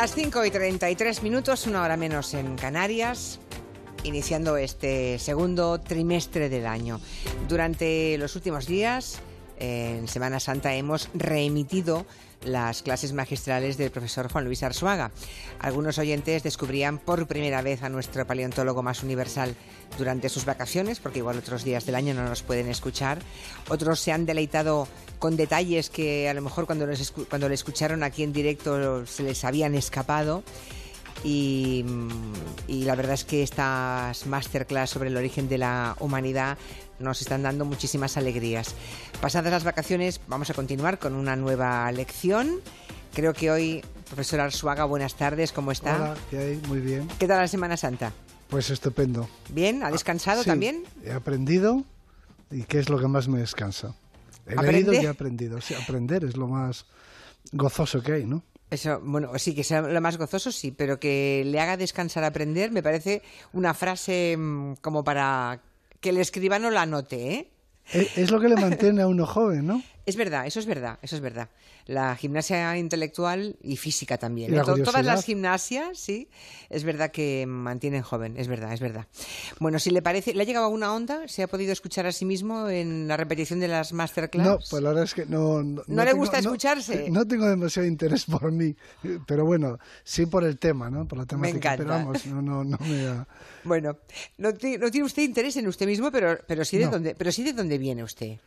las 5 y 33 minutos, una hora menos en Canarias, iniciando este segundo trimestre del año. Durante los últimos días, en Semana Santa, hemos reemitido las clases magistrales del profesor Juan Luis Arzuaga. Algunos oyentes descubrían por primera vez a nuestro paleontólogo más universal durante sus vacaciones, porque igual otros días del año no nos pueden escuchar. Otros se han deleitado con detalles que a lo mejor cuando, les cuando le escucharon aquí en directo se les habían escapado. Y, y, la verdad es que estas masterclass sobre el origen de la humanidad nos están dando muchísimas alegrías. Pasadas las vacaciones vamos a continuar con una nueva lección. Creo que hoy, profesor Arzuaga, buenas tardes, ¿cómo está? Hola, ¿qué hay? Muy bien. ¿Qué tal la Semana Santa? Pues estupendo. ¿Bien? ¿Ha descansado sí, también? He aprendido y ¿qué es lo que más me descansa? He ¿Aprende? leído y he aprendido. Sí, aprender es lo más gozoso que hay, ¿no? Eso, bueno, sí, que sea lo más gozoso, sí, pero que le haga descansar aprender me parece una frase mmm, como para que el escribano la anote, ¿eh? Es lo que le mantiene a uno joven, ¿no? Es verdad, eso es verdad, eso es verdad. La gimnasia intelectual y física también. La ¿eh? Todas las gimnasias, sí, es verdad que mantienen joven, es verdad, es verdad. Bueno, si le parece, ¿le ha llegado una onda? ¿Se ha podido escuchar a sí mismo en la repetición de las masterclass? No, pues la verdad es que no... ¿No, ¿No le tengo- gusta escucharse? No, tengo demasiado interés por mí, pero bueno, sí por el tema, ¿no? Por la temática. encanta. Pero vamos, no, no, no me da... Bueno, no, ti- no tiene usted interés en usted mismo, pero, pero, sí de dónde, pero sí de dónde viene usted.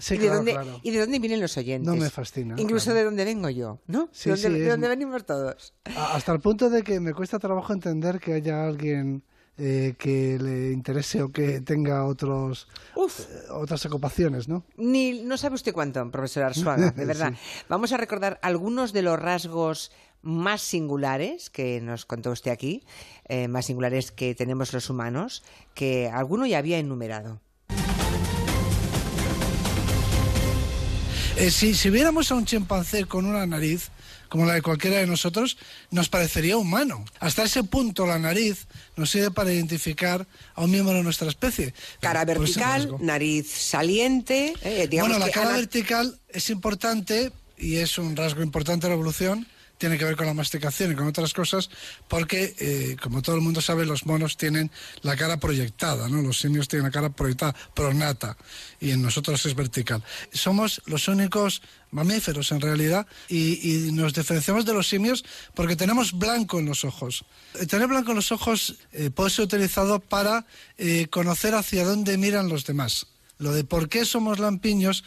Sí, ¿Y, de dónde, claro. ¿Y de dónde vienen los oyentes? No me fascina, Incluso claro. de dónde vengo yo, ¿no? Sí, de dónde, sí, de dónde venimos todos. Hasta el punto de que me cuesta trabajo entender que haya alguien eh, que le interese o que tenga otros Uf. eh, otras ocupaciones, ¿no? Ni, no sabe usted cuánto, profesor Arzuaga, de verdad. Vamos a recordar algunos de los rasgos más singulares que nos contó usted aquí, eh, más singulares que tenemos los humanos, que alguno ya había enumerado. Eh, si, si viéramos a un chimpancé con una nariz, como la de cualquiera de nosotros, nos parecería humano. Hasta ese punto la nariz nos sirve para identificar a un miembro de nuestra especie. Cara vertical, nariz saliente. eh, digamos Bueno, la que cara vertical es importante y es un rasgo importante de la evolución. Tiene que ver con la masticación y con otras cosas, porque, eh, como todo el mundo sabe, los monos tienen la cara proyectada, ¿no? Los simios tienen la cara proyectada, pronata, y en nosotros es vertical. Somos los únicos mamíferos, en realidad, y, nos diferenciamos de los simios porque tenemos blanco en los ojos. Eh, Tener blanco en los ojos eh, puede ser utilizado para conocer hacia dónde miran los demás. Lo de por qué somos lampiños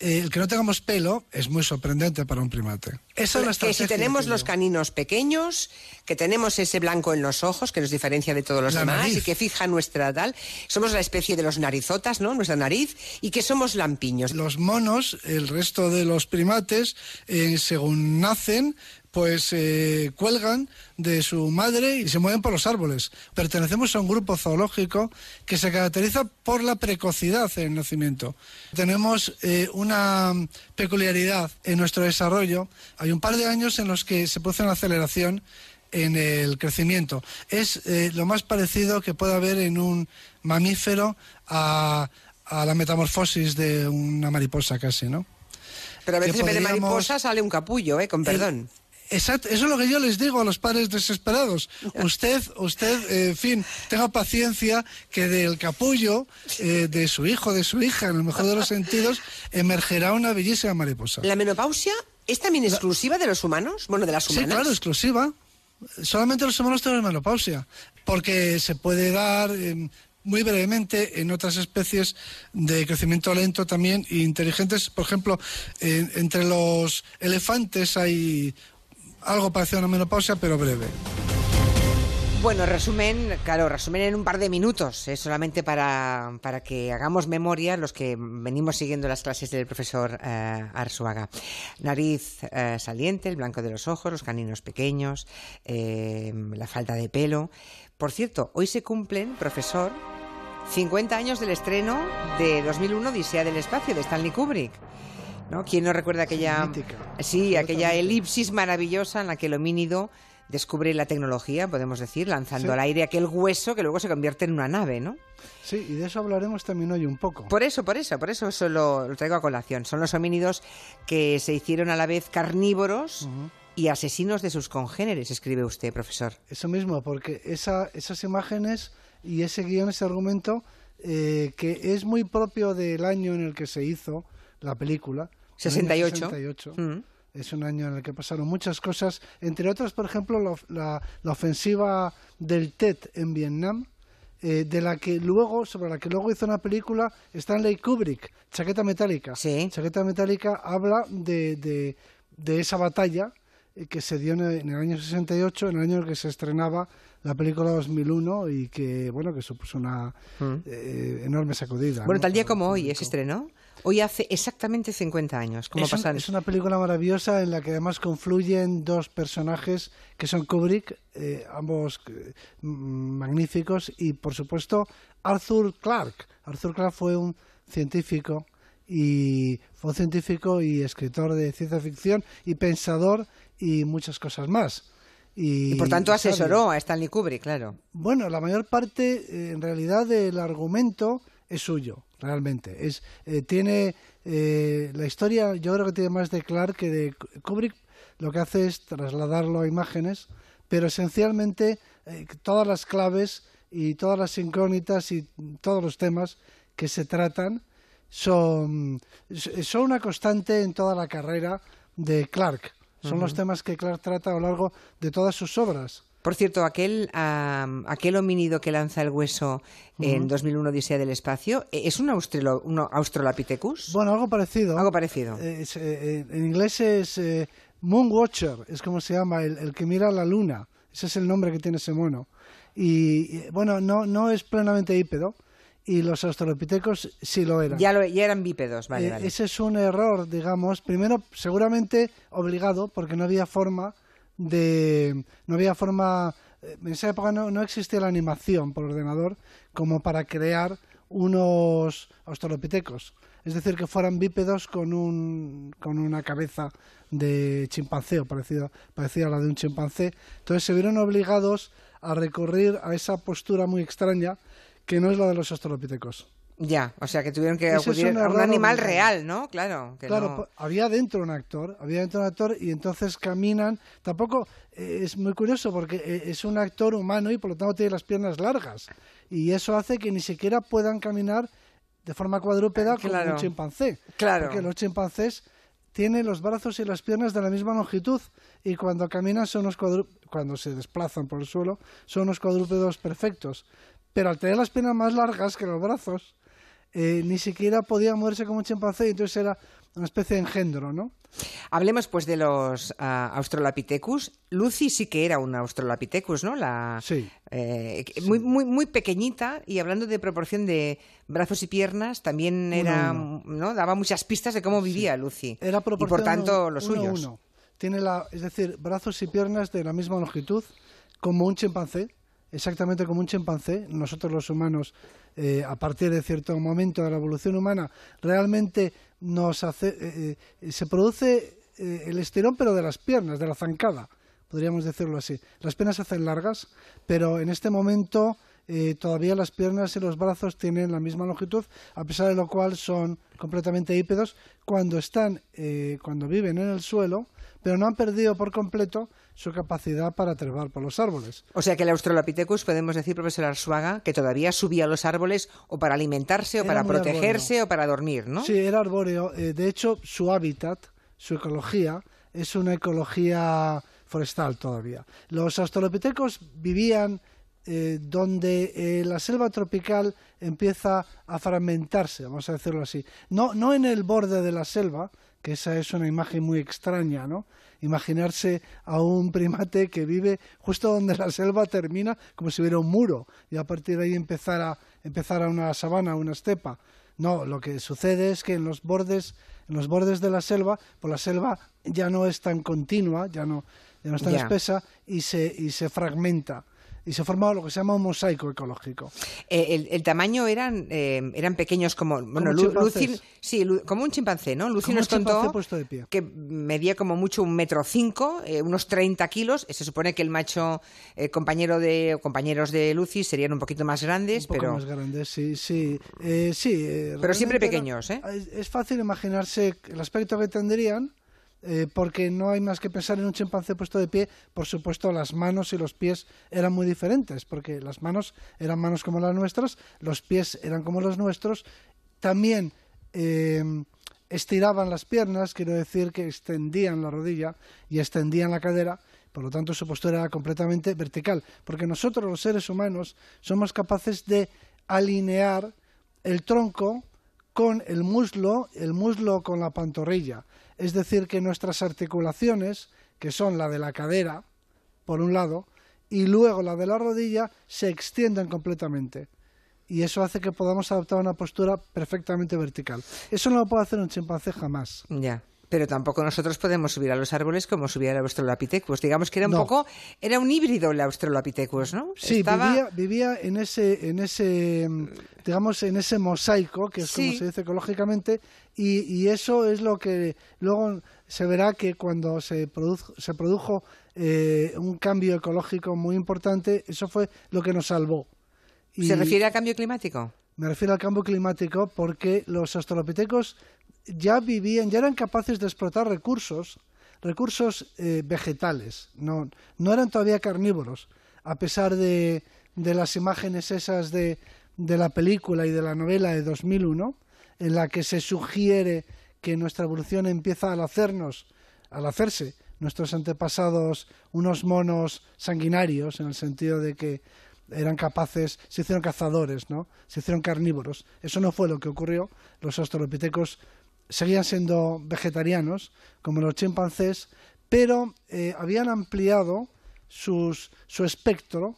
el que no tengamos pelo es muy sorprendente para un primate. Esa es que si tenemos los caninos pequeños, que tenemos ese blanco en los ojos que nos diferencia de todos los La demás nariz. y que fija nuestra tal, somos la especie de los narizotas, ¿no? Nuestra nariz y que somos lampiños. Los monos, el resto de los primates, eh, según nacen, pues eh, cuelgan de su madre y se mueven por los árboles. Pertenecemos a un grupo zoológico que se caracteriza por la precocidad en el nacimiento. Tenemos eh, una peculiaridad en nuestro desarrollo. Hay un par de años en los que se produce una aceleración en el crecimiento. Es eh, lo más parecido que puede haber en un mamífero a, a la metamorfosis de una mariposa casi, ¿no? Pero a veces que en vez de mariposa sale un capullo, ¿eh? Con perdón. Exacto, eso es lo que yo les digo a los padres desesperados. Usted, usted, eh, en fin, tenga paciencia que del capullo eh, de su hijo, de su hija, en el mejor de los sentidos, emergerá una bellísima mariposa. ¿La menopausia es también exclusiva de los humanos? Bueno, de las Sí, humanas. claro, exclusiva. Solamente los humanos tenemos menopausia, porque se puede dar eh, muy brevemente en otras especies de crecimiento lento también e inteligentes. Por ejemplo, en- entre los elefantes hay algo parecido a una menopausia, pero breve. Bueno, resumen, claro, resumen en un par de minutos, eh, solamente para, para que hagamos memoria los que venimos siguiendo las clases del profesor eh, Arzuaga. Nariz eh, saliente, el blanco de los ojos, los caninos pequeños, eh, la falta de pelo. Por cierto, hoy se cumplen, profesor, 50 años del estreno de 2001 Odisea del Espacio de Stanley Kubrick. ¿No? ¿Quién no recuerda aquella, mítica. sí, aquella elipsis maravillosa en la que el homínido descubre la tecnología, podemos decir, lanzando Sí. al aire aquel hueso que luego se convierte en una nave, ¿no? Sí, y de eso hablaremos también hoy un poco. Por eso, por eso, por eso eso lo, lo traigo a colación. Son los homínidos que se hicieron a la vez carnívoros y asesinos de sus congéneres, escribe usted, profesor. Eso mismo, porque esa, esas imágenes y ese guion, ese argumento, eh, que es muy propio del año en el que se hizo la película. 68. 68. Mm. Es un año en el que pasaron muchas cosas, entre otras, por ejemplo, la, la, ofensiva del TET en Vietnam, eh, de la que luego, sobre la que luego hizo una película Stanley Kubrick, Chaqueta Metálica. Sí. Chaqueta Metálica habla de, de, de esa batalla eh, que se dio en el, año 68, en el año en el que se estrenaba la película 2001 y que, bueno, que supuso una mm. eh, enorme sacudida. Bueno, tal día como hoy se estrenó. Hoy hace exactamente 50 años. ¿Cómo es, pasan? es una película maravillosa en la que además confluyen dos personajes que son Kubrick, eh, ambos magníficos, y por supuesto Arthur Clarke. Arthur Clarke fue un científico y fue un científico y escritor de ciencia ficción y pensador y muchas cosas más. Y, por tanto asesoró a Stanley Kubrick, claro. Bueno, la mayor parte, eh, en realidad, del argumento es suyo, realmente. Es, eh, tiene eh, la historia, yo creo que tiene más de Clark que de Kubrick. Lo que hace es trasladarlo a imágenes, pero esencialmente todas las claves y todas las incógnitas y todos los temas que se tratan son, son una constante en toda la carrera de Clark. Son los temas que Clark trata a lo largo de todas sus obras. Por cierto, aquel, aquel homínido que lanza el hueso en 2001 Odisea del Espacio, ¿e-, ¿es un, un Australopithecus? Bueno, algo parecido. Algo parecido. Eh, en inglés es eh, Moonwatcher, es como se llama, el, que mira la luna. Ese es el nombre que tiene ese mono. Y, bueno, no, no es plenamente hípedo, y los australopitecos sí lo eran. Ya, eran bípedos, vale, eh, Ese es un error, digamos, primero seguramente obligado porque no había forma de no había forma eh, en esa época no, existía la animación por ordenador como para crear unos australopitecos, es decir, que fueran bípedos con un con una cabeza de chimpancé o parecida, parecida a la de un chimpancé. Entonces se vieron obligados a recurrir a esa postura muy extraña que no es la de los australopitecos. Ya, o sea que tuvieron que acudir a un animal real, ¿no? Claro. claro, había dentro un actor, había dentro un actor y entonces caminan. Tampoco eh, es muy curioso porque eh, es un actor humano y por lo tanto tiene las piernas largas y eso hace que ni siquiera puedan caminar de forma cuadrúpeda como un chimpancé. Claro. Porque los chimpancés tienen los brazos y las piernas de la misma longitud y cuando caminan son unos cuando se desplazan por el suelo son unos cuadrúpedos perfectos pero al tener las piernas más largas que los brazos, eh, ni siquiera podía moverse como un chimpancé, y entonces era una especie de engendro, ¿no? Hablemos pues de los uh, Australopithecus. Lucy sí que era un Australopithecus, ¿no? La, sí, eh, Muy, muy, muy pequeñita y hablando de proporción de brazos y piernas, también era, ¿no? Daba muchas pistas de cómo vivía Lucy. Era y por tanto los suyos. Uno. Tiene la, es decir, brazos y piernas de la misma longitud como un chimpancé exactamente como un chimpancé. Nosotros los humanos, eh, a partir de cierto momento de la evolución humana, realmente nos hace, eh, eh, se produce el estirón, pero de las piernas, de la zancada, podríamos decirlo así. Las piernas se hacen largas, pero en este momento todavía las piernas y los brazos tienen la misma longitud, a pesar de lo cual son completamente hípedos cuando están, cuando viven en el suelo, pero no han perdido por completo su capacidad para trepar por los árboles. O sea que el Australopithecus, podemos decir, profesor Arsuaga, que todavía subía a los árboles o para alimentarse o para protegerse o para dormir, ¿no? Sí, era arbóreo. Eh, de hecho, su hábitat, su ecología, es una ecología forestal todavía. Los australopithecus vivían eh, donde eh, la selva tropical empieza a fragmentarse, vamos a decirlo así. No, no en el borde de la selva, que esa es una imagen muy extraña, ¿no? Imaginarse a un primate que vive justo donde la selva termina, como si hubiera un muro, y a partir de ahí empezar a, empezar a una sabana, una estepa. No, lo que sucede es que en los bordes, en los bordes de la selva, pues la selva ya no es tan continua, ya no, ya no es tan espesa y se, y se fragmenta y se formaba lo que se llama un mosaico ecológico. Eh, el, tamaño eran, eh, eran pequeños como, bueno, sí, como un chimpancé, ¿no? Lucy nos contó que medía como mucho un metro cinco, eh, unos 30 kilos. Se supone que el macho compañero de compañeros de Lucy serían un poquito más grandes, un poco más grandes, sí, sí, sí. pero siempre pequeños, ¿eh? Es fácil imaginarse el aspecto que tendrían eh, porque no hay más que pensar en un chimpancé puesto de pie. Por supuesto, las manos y los pies eran muy diferentes, porque las manos eran manos como las nuestras, los pies eran como los nuestros. También eh, estiraban las piernas, quiero decir que extendían la rodilla y extendían la cadera. Por lo tanto, su postura era completamente vertical, porque nosotros los seres humanos somos capaces de alinear el tronco con el muslo, el muslo con la pantorrilla. Es decir, que nuestras articulaciones, que son la de la cadera, por un lado, y luego la de la rodilla, se extienden completamente. Y eso hace que podamos adoptar una postura perfectamente vertical. Eso no lo puede hacer un chimpancé jamás. Ya. Pero tampoco nosotros podemos subir a los árboles como subía el Australopithecus. Digamos que era un poco, era un híbrido el Australopithecus, ¿no? Sí, vivía, en ese, en ese, digamos, en ese mosaico, que es como se dice ecológicamente, y, eso es lo que luego se verá que cuando se, se produjo eh, un cambio ecológico muy importante, eso fue lo que nos salvó. ¿Se refiere al cambio climático? Me refiero al cambio climático porque los australopitecos ya vivían, ya eran capaces de explotar recursos, recursos eh, vegetales, no, no eran todavía carnívoros, a pesar de, de las imágenes esas de, de la película y de la novela de 2001, en la que se sugiere que nuestra evolución empieza al hacernos, al hacerse nuestros antepasados unos monos sanguinarios, en el sentido de que eran capaces, se hicieron cazadores, ¿no? Se hicieron carnívoros. Eso no fue lo que ocurrió. Los australopitecos seguían siendo vegetarianos, como los chimpancés, pero eh, habían ampliado su espectro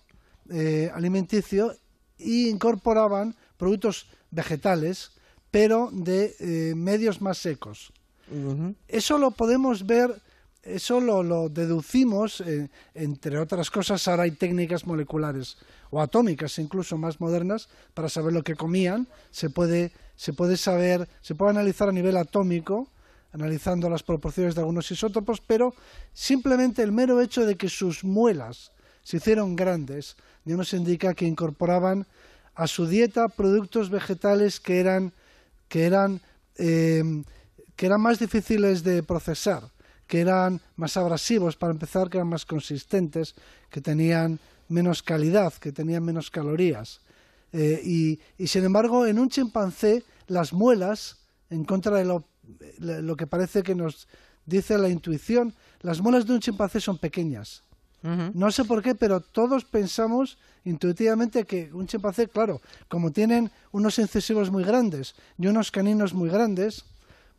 eh, alimenticio e incorporaban productos vegetales, pero de eh, medios más secos. Eso lo podemos ver, eso lo, deducimos, entre otras cosas, ahora hay técnicas moleculares o atómicas incluso más modernas para saber lo que comían. Se puede, se puede saber, se puede analizar a nivel atómico, analizando las proporciones de algunos isótopos, pero simplemente el mero hecho de que sus muelas se hicieron grandes ya nos indica que incorporaban a su dieta productos vegetales que eran, que eran, eh, que eran más difíciles de procesar, que eran más abrasivos para empezar, que eran más consistentes, que tenían menos calidad, que tenían menos calorías. Eh, y, sin embargo, en un chimpancé, las muelas, en contra de lo, lo, que parece que nos dice la intuición, las muelas de un chimpancé son pequeñas. No sé por qué, pero todos pensamos intuitivamente que un chimpancé, claro, como tienen unos incisivos muy grandes y unos caninos muy grandes,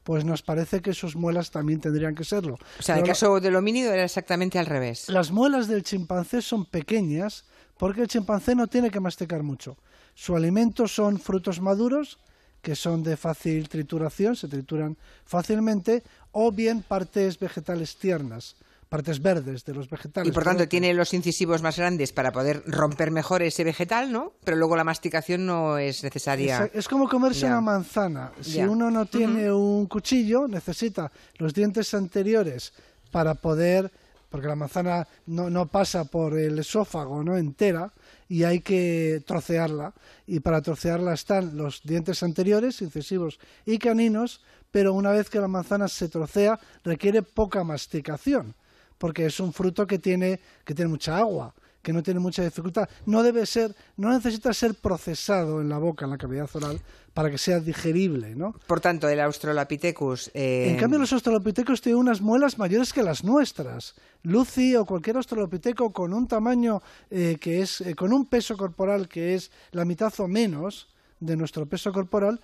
pues nos parece que sus muelas también tendrían que serlo. O sea, en el caso del homínido era exactamente al revés. Las muelas del chimpancé son pequeñas porque el chimpancé no tiene que masticar mucho. Su alimento son frutos maduros, que son de fácil trituración, se trituran fácilmente, o bien partes vegetales tiernas partes verdes de los vegetales. Y por tanto tiene los incisivos más grandes para poder romper mejor ese vegetal, ¿no? Pero luego la masticación no es necesaria. Es, como comerse una manzana. Si uno no tiene un cuchillo, necesita los dientes anteriores para poder, porque la manzana no, no pasa por el esófago, ¿no? Entera y hay que trocearla. Y para trocearla están los dientes anteriores, incisivos y caninos, pero una vez que la manzana se trocea requiere poca masticación porque es un fruto que tiene, que tiene mucha agua, que no tiene mucha dificultad. No debe ser, no necesita ser procesado en la boca, en la cavidad oral, para que sea digerible, ¿no? Por tanto, el Australopithecus... Eh, en cambio, los Australopithecus tienen unas muelas mayores que las nuestras. Lucy o cualquier Australopiteco con un tamaño eh, que es... Eh, con un peso corporal que es la mitad o menos de nuestro peso corporal,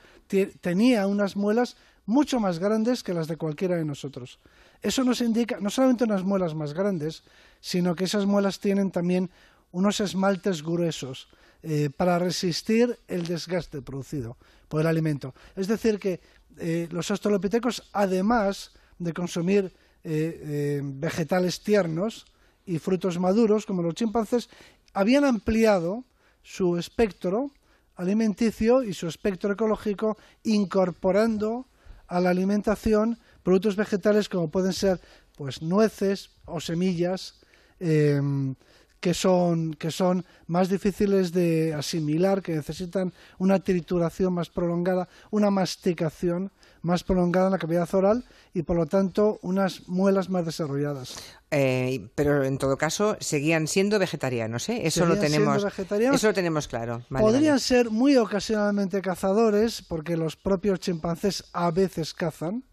tenía unas muelas mucho más grandes que las de cualquiera de nosotros. Eso nos indica no solamente unas muelas más grandes, sino que esas muelas tienen también unos esmaltes gruesos eh, para resistir el desgaste producido por el alimento. Es decir, que eh, los australopitecos, además de consumir eh, vegetales tiernos y frutos maduros, como los chimpancés, habían ampliado su espectro alimenticio y su espectro ecológico incorporando a la alimentación productos vegetales como pueden ser pues nueces o semillas em, que son que son más difíciles de asimilar, que necesitan una trituración más prolongada, una masticación más prolongada en la cavidad oral y por lo tanto unas muelas más desarrolladas. Eh, pero en todo caso seguían siendo vegetarianos, ¿eh? Eso lo tenemos. Eso lo tenemos claro. Podrían ser muy ocasionalmente cazadores, porque los propios chimpancés a veces cazan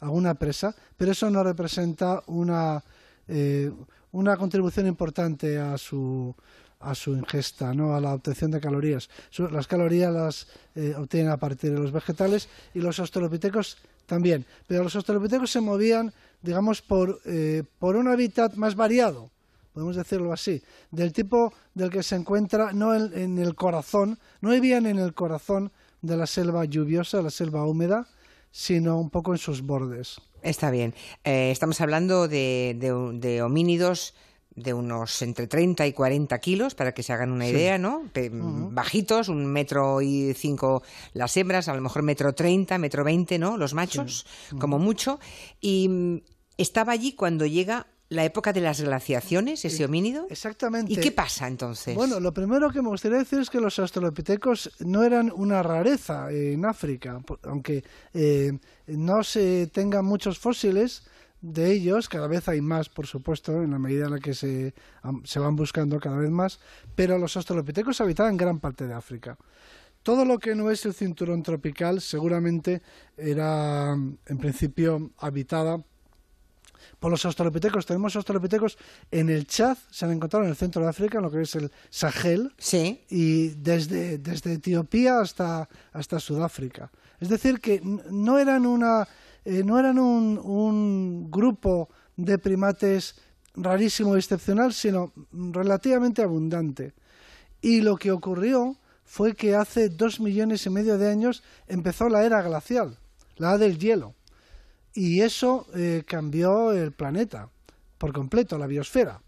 alguna presa, pero eso no representa una, eh, una contribución importante a su a su ingesta, ¿no? a la obtención de calorías. Las calorías las eh, obtienen a partir de los vegetales y los australopitecos también. Pero los australopitecos se movían, digamos, por, eh, por un hábitat más variado, podemos decirlo así, del tipo del que se encuentra no en, el corazón, no vivían en el corazón de la selva lluviosa, la selva húmeda, sino un poco en sus bordes. Está bien. Eh, estamos hablando de, de homínidos de unos entre 30 y 40 kilos, para que se hagan una idea, ¿no? Bajitos, un metro y cinco las hembras, a lo mejor metro treinta, metro veinte, ¿no? Los machos, como mucho. Y mm, estaba allí cuando llega la época de las glaciaciones, ese homínido. Exactamente. ¿Y qué pasa entonces? Bueno, lo primero que me gustaría decir es que los australopitecos no eran una rareza en África, aunque eh, no se tengan muchos fósiles de ellos, cada vez hay más, por supuesto, en la medida en la que se, se van buscando cada vez más, pero los australopitecos habitaban gran parte de África. Todo lo que no es el cinturón tropical seguramente era, en principio, habitada por los australopitecos. Tenemos australopitecos en el Chad, se han encontrado en el centro de África, en lo que es el Sahel, sí. y desde, desde Etiopía hasta, hasta Sudáfrica. Es decir, que no eran una eh, no eran un, grupo de primates rarísimo y excepcional, sino relativamente abundante. Y lo que ocurrió fue que hace dos millones y medio de años empezó la era glacial, la del hielo. Y eso eh, cambió el planeta por completo, la biosfera.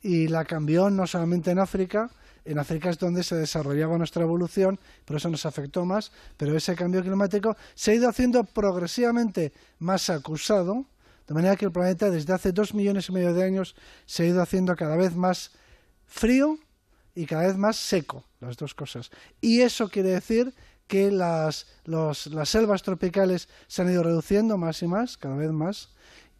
Y la cambió no solamente en África, en África es donde se desarrollaba nuestra evolución, por eso nos afectó más, pero ese cambio climático se ha ido haciendo progresivamente más acusado, de manera que el planeta desde hace dos millones y medio de años se ha ido haciendo cada vez más frío y cada vez más seco, las dos cosas. Y eso quiere decir que las, las selvas tropicales se han ido reduciendo más y más, cada vez más,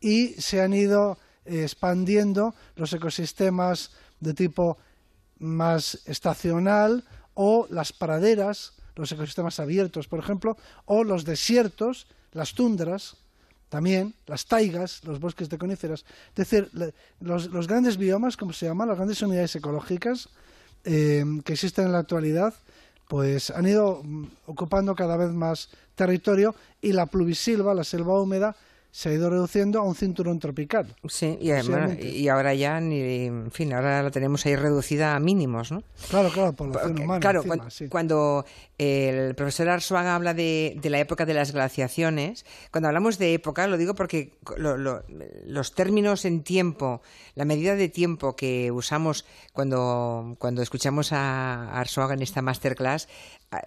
y se han ido expandiendo los ecosistemas de tipo más estacional o las praderas, los ecosistemas abiertos, por ejemplo, o los desiertos, las tundras, también las taigas, los bosques de coníferas. Es decir, los, grandes biomas, como se llaman, las grandes unidades ecológicas eh, que existen en la actualidad, pues han ido mm, ocupando cada vez más territorio y la pluvisilva, la selva húmeda, se ha ido reduciendo a un cinturón tropical. Sí, y, además, y ahora ya, en fin, ahora la tenemos ahí reducida a mínimos, ¿no? Claro, claro, población humana. Claro, cuando, el profesor Arzuaga habla de, la época de las glaciaciones, cuando hablamos de época, lo digo porque los términos en tiempo, la medida de tiempo que usamos cuando, cuando escuchamos a Arzuaga en esta masterclass,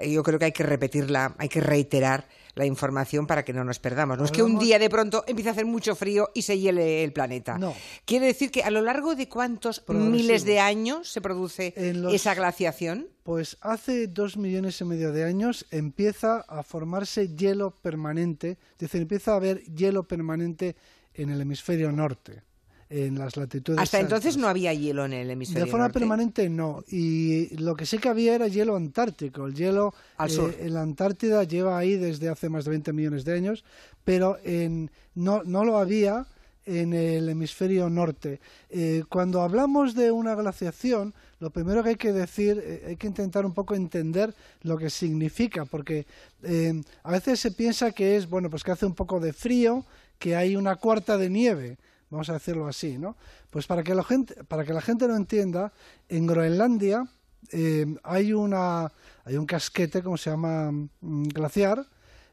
yo creo que hay que repetirla, hay que reiterar la información para que no nos perdamos. No es que un día de pronto empiece a hacer mucho frío y se hiele el planeta. No. Quiere decir que a lo largo de cuántos miles de años se produce esa glaciación. Pues hace dos millones y medio de años empieza a formarse hielo permanente, es decir, empieza a haber hielo permanente en el hemisferio norte en las latitudes. Hasta entonces no había hielo en el hemisferio. De forma permanente no. Y lo que sí que había era hielo antártico. El hielo Al sur. en la Antártida lleva ahí desde hace más de 20 millones de años, pero en, no, no lo había en el hemisferio norte. Eh, cuando hablamos de una glaciación, lo primero que hay que decir, eh, hay que intentar un poco entender lo que significa, porque eh, a veces se piensa que es, bueno, pues que hace un poco de frío, que hay una cuarta de nieve vamos a decirlo así, ¿no? Pues para que la gente, para que la gente lo entienda, en Groenlandia eh, hay una hay un casquete, como se llama, mm, glaciar,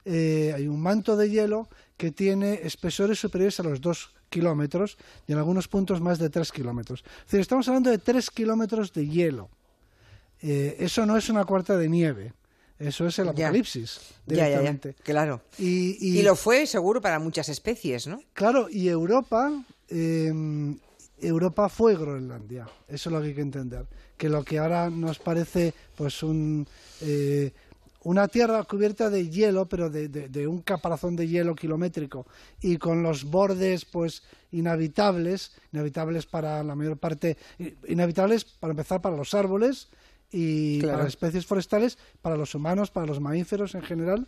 eh, hay un manto de hielo que tiene espesores superiores a los dos kilómetros y en algunos puntos más de tres kilómetros. Es decir, estamos hablando de tres kilómetros de hielo. Eh, eso no es una cuarta de nieve. Eso es el apocalipsis, directamente. claro. Y, lo fue seguro para muchas especies, ¿no? Claro, y Europa, em, Europa fue Groenlandia. Eso es lo que hay que entender. Que lo que ahora nos parece, pues, un, eh, una tierra cubierta de hielo, pero de, un caparazón de hielo kilométrico y con los bordes pues inhabitables, inhabitables para la mayor parte, inhabitables para empezar para los árboles y para las especies forestales, para los humanos, para los mamíferos en general,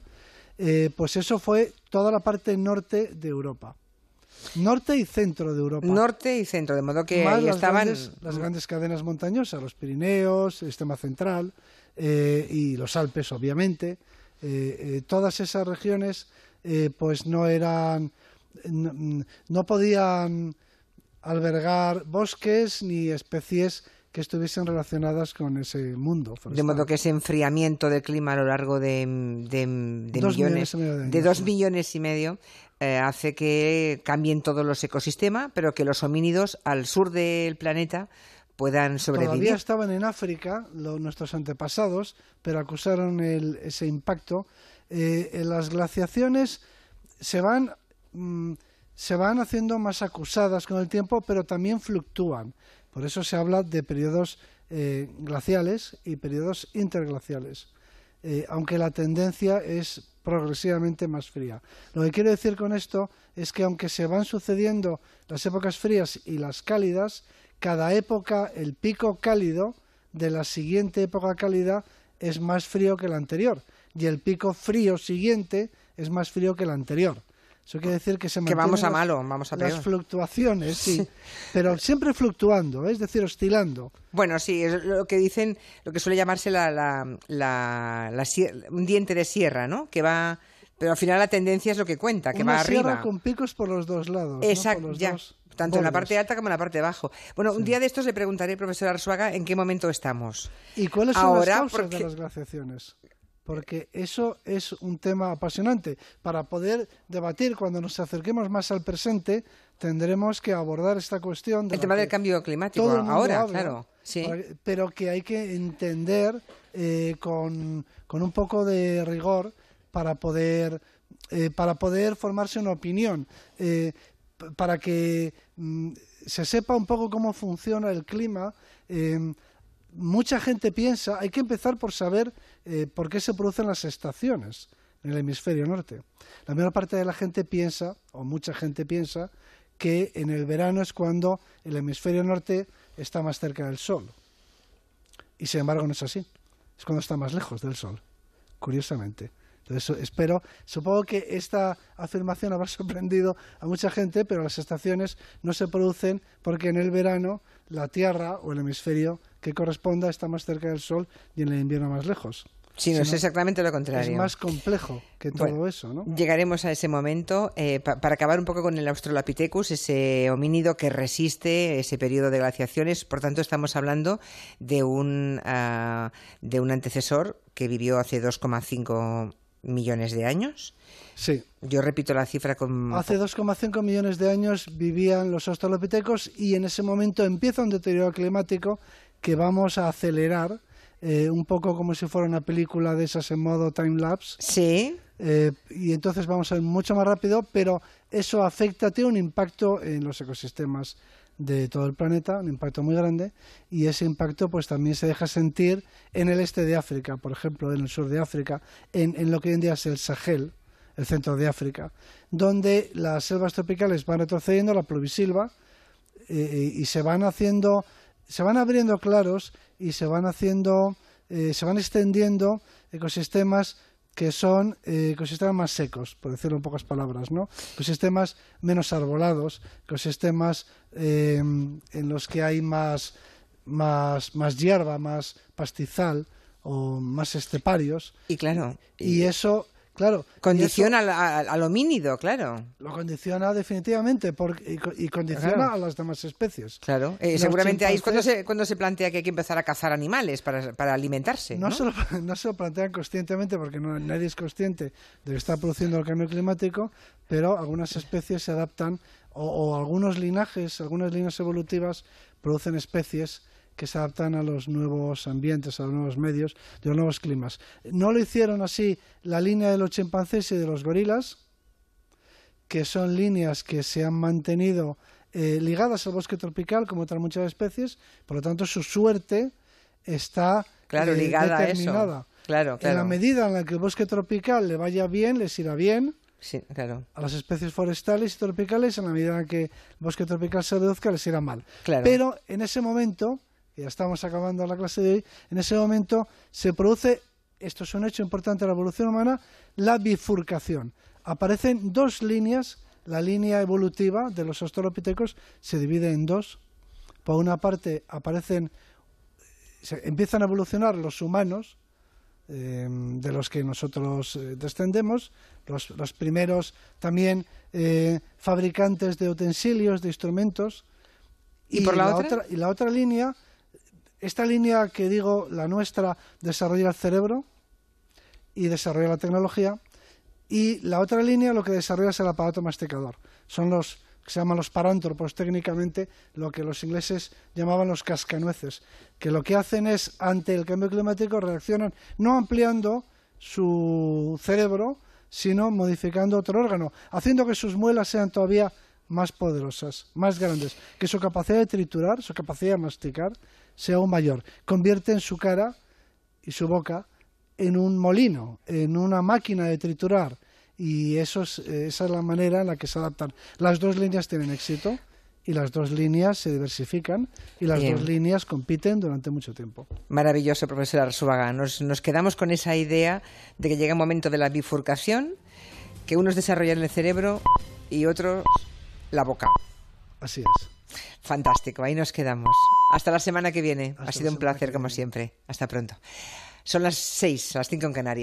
eh, pues eso fue toda la parte norte de Europa. Norte y centro de Europa. Norte y centro, de modo que ahí las estaban grandes, las grandes cadenas montañosas, los Pirineos, el sistema central eh, y los Alpes, obviamente. Eh, todas esas regiones, pues no eran, no podían albergar bosques ni especies que estuviesen relacionadas con ese mundo. De modo que ese enfriamiento del clima a lo largo de, millones, de, dos millones y medio eh, hace que cambien todos los ecosistemas, pero que los homínidos al sur del planeta puedan sobrevivir. Todavía estaban en África nuestros antepasados, pero acusaron ese impacto. Eh, las glaciaciones se van, mm, se van haciendo más acusadas con el tiempo, pero también fluctúan. Por eso se habla de periodos eh, glaciales y periodos interglaciales, eh, aunque la tendencia es progresivamente más fría. Lo que quiero decir con esto es que aunque se van sucediendo las épocas frías y las cálidas, cada época, el pico cálido de la siguiente época cálida es más frío que la anterior y el pico frío siguiente es más frío que el anterior. Eso quiere decir que se mantienen que vamos a malo, vamos a las fluctuaciones, sí, pero siempre fluctuando, ¿eh? es decir, oscilando. Bueno, sí, es lo que dicen, lo que suele llamarse la, la, la, un diente de sierra, ¿no? Que va, pero al final la tendencia es lo que cuenta, que Una va arriba. sierra con picos por los dos lados. Exacto, ya. tanto en la parte alta como en la parte de abajo. Bueno, un día de estos le preguntaré, profesor Arzuaga, en qué momento estamos. ¿Y cuáles son las causas de las glaciaciones? Porque eso es un tema apasionante. Para poder debatir cuando nos acerquemos más al presente, tendremos que abordar esta cuestión. el tema del cambio climático, ahora, claro. pero que hay que entender eh, con, un poco de rigor para poder, eh, para poder formarse una opinión. Eh, para que mm, se sepa un poco cómo funciona el clima, mucha gente piensa, hay que empezar por saber eh, por qué se producen las estaciones en el hemisferio norte. La mayor parte de la gente piensa, o mucha gente piensa, que en el verano es cuando el hemisferio norte está más cerca del Sol. Y sin embargo no es así. Es cuando está más lejos del Sol, curiosamente. Entonces espero, supongo que esta afirmación habrá sorprendido a mucha gente, pero las estaciones no se producen porque en el verano la Tierra o el hemisferio que corresponda está más cerca del Sol y en el invierno más lejos. Sí, no es exactamente lo contrario. Es más complejo que todo eso, ¿no? Llegaremos a ese momento. Eh, para acabar un poco con el Australopithecus, ese homínido que resiste ese periodo de glaciaciones. Por tanto, estamos hablando de un, ah, de un antecesor que vivió hace 2,5 millones de años. Sí. Yo repito la cifra con... Hace 2,5 millones de años vivían los australopitecos y en ese momento empieza un deterioro climático que vamos a acelerar eh, un poco como si fuera una película de esas en modo time lapse. Sí. Eh, y entonces vamos a ir mucho más rápido, pero eso afecta, tiene un impacto en los ecosistemas de todo el planeta, un impacto muy grande, y ese impacto pues también se deja sentir en el este de África, por ejemplo, en el sur de África, en, en lo que hoy en día es el Sahel, el centro de África, donde las selvas tropicales van retrocediendo, la pluvisilva, eh, y se van haciendo, se van abriendo claros y se van haciendo, eh, se van extendiendo ecosistemas que son eh, ecosistemas más secos, por decirlo en pocas palabras, ¿no? Ecosistemas menos arbolados, ecosistemas em, en los que hay más, más, más hierba, más pastizal o más esteparios. Y claro. y eso Claro. Condiciona al, homínido, claro. Lo condiciona definitivamente y, condiciona a las demás especies. Claro. Eh, seguramente ahí es cuando se, cuando se plantea que hay que empezar a cazar animales para, para alimentarse. No, Se lo, no se lo plantean conscientemente porque nadie es consciente de que está produciendo el cambio climático, pero algunas especies se adaptan o, o algunos linajes, algunas líneas evolutivas producen especies que se adaptan a los nuevos ambientes, a los nuevos medios, de los nuevos climas. No lo hicieron así la línea de los chimpancés y de los gorilas, que son líneas que se han mantenido eh, ligadas al bosque tropical, como otras muchas especies, por lo tanto su suerte está claro, eh, ligada determinada. A eso. Claro, En la claro. medida en la que el bosque tropical le vaya bien, les irá bien Sí, claro. a las especies forestales y tropicales, en la medida en que el bosque tropical se reduzca, les irá mal. Claro. Pero en ese momento, que ya estamos acabando la clase de hoy, en ese momento se produce, esto es un hecho importante de la evolución humana, la bifurcación. Aparecen dos líneas, la línea evolutiva de los australopitecos se divide en dos. Por una parte aparecen, se- empiezan a evolucionar los humanos, eh, de los que nosotros eh, descendemos, los, los primeros también eh, fabricantes de utensilios, de instrumentos. ¿Y por la otra? Y la otra línea, esta línea que digo, la nuestra, desarrolla el cerebro y desarrolla la tecnología. Y la otra línea lo que desarrolla es el aparato masticador. Son los que se llaman los parántropos técnicamente, lo que los ingleses llamaban los cascanueces, que lo que hacen es, ante el cambio climático, reaccionan no ampliando su cerebro, sino modificando otro órgano, haciendo que sus muelas sean todavía más poderosas, más grandes, que su capacidad de triturar, su capacidad de masticar, sea aún mayor. Convierten su cara y su boca en un molino, en una máquina de triturar. Y eso es, esa es la manera en la que se adaptan. Las dos líneas tienen éxito y las dos líneas se diversifican y las Bien. dos líneas compiten durante mucho tiempo. Maravilloso, profesor Arzuaga. Nos, nos quedamos con esa idea de que llega un momento de la bifurcación, que unos desarrollan el cerebro y otros la boca. Así es. Fantástico, ahí nos quedamos. Hasta la semana que viene. Hasta ha sido un placer, como siempre. Hasta pronto. Son las seis, las cinco en Canarias.